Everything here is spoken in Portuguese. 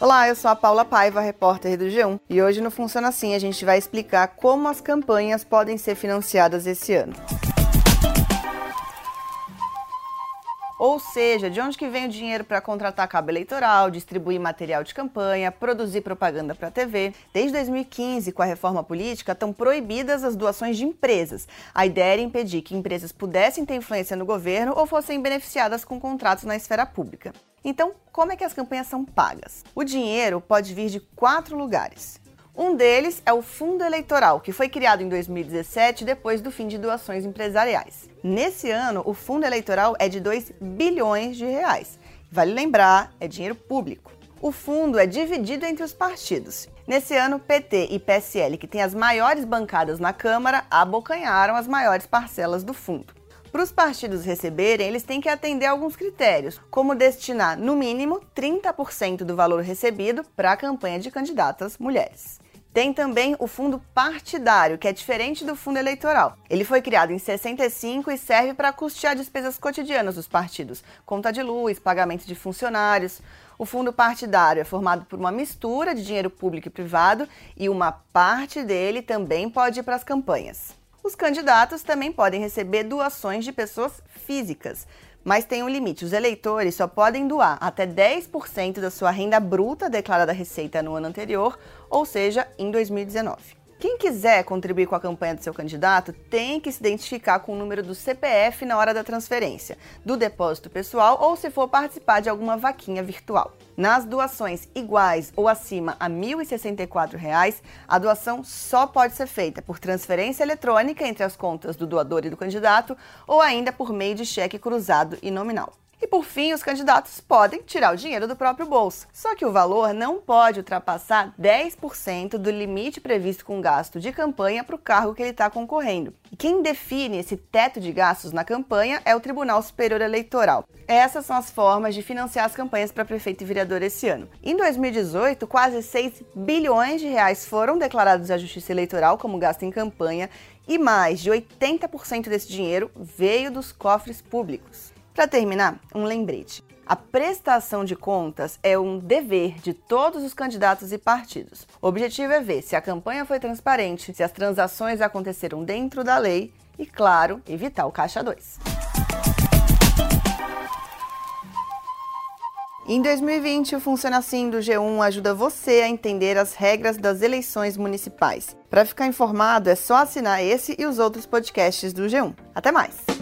Olá, eu sou a Paula Paiva, repórter do G1, e hoje no Funciona Assim a gente vai explicar como as campanhas podem ser financiadas esse ano. Ou seja, de onde que vem o dinheiro para contratar cabo eleitoral, distribuir material de campanha, produzir propaganda para a TV? Desde 2015, com a reforma política, estão proibidas as doações de empresas. A ideia era impedir que empresas pudessem ter influência no governo ou fossem beneficiadas com contratos na esfera pública. Então, como é que as campanhas são pagas? O dinheiro pode vir de quatro lugares. Um deles é o Fundo Eleitoral, que foi criado em 2017 depois do fim de doações empresariais. Nesse ano, o fundo eleitoral é de 2 bilhões de reais. Vale lembrar, é dinheiro público. O fundo é dividido entre os partidos. Nesse ano, PT e PSL, que têm as maiores bancadas na Câmara, abocanharam as maiores parcelas do fundo. Para os partidos receberem, eles têm que atender alguns critérios, como destinar, no mínimo, 30% do valor recebido para a campanha de candidatas mulheres. Tem também o fundo partidário, que é diferente do fundo eleitoral. Ele foi criado em 65 e serve para custear despesas cotidianas dos partidos, conta de luz, pagamento de funcionários. O fundo partidário é formado por uma mistura de dinheiro público e privado e uma parte dele também pode ir para as campanhas. Os candidatos também podem receber doações de pessoas físicas, mas tem um limite. Os eleitores só podem doar até 10% da sua renda bruta declarada Receita no ano anterior, ou seja, em 2019. Quem quiser contribuir com a campanha do seu candidato tem que se identificar com o número do CPF na hora da transferência, do depósito pessoal ou se for participar de alguma vaquinha virtual. Nas doações iguais ou acima a R$ 1.064, a doação só pode ser feita por transferência eletrônica entre as contas do doador e do candidato ou ainda por meio de cheque cruzado e nominal. Por fim, os candidatos podem tirar o dinheiro do próprio bolso. Só que o valor não pode ultrapassar 10% do limite previsto com gasto de campanha para o cargo que ele está concorrendo. E quem define esse teto de gastos na campanha é o Tribunal Superior Eleitoral. Essas são as formas de financiar as campanhas para prefeito e vereador esse ano. Em 2018, quase 6 bilhões de reais foram declarados à Justiça Eleitoral como gasto em campanha e mais de 80% desse dinheiro veio dos cofres públicos. Para terminar, um lembrete. A prestação de contas é um dever de todos os candidatos e partidos. O objetivo é ver se a campanha foi transparente, se as transações aconteceram dentro da lei e, claro, evitar o caixa 2. Em 2020, o Funciona Assim do G1 ajuda você a entender as regras das eleições municipais. Para ficar informado, é só assinar esse e os outros podcasts do G1. Até mais!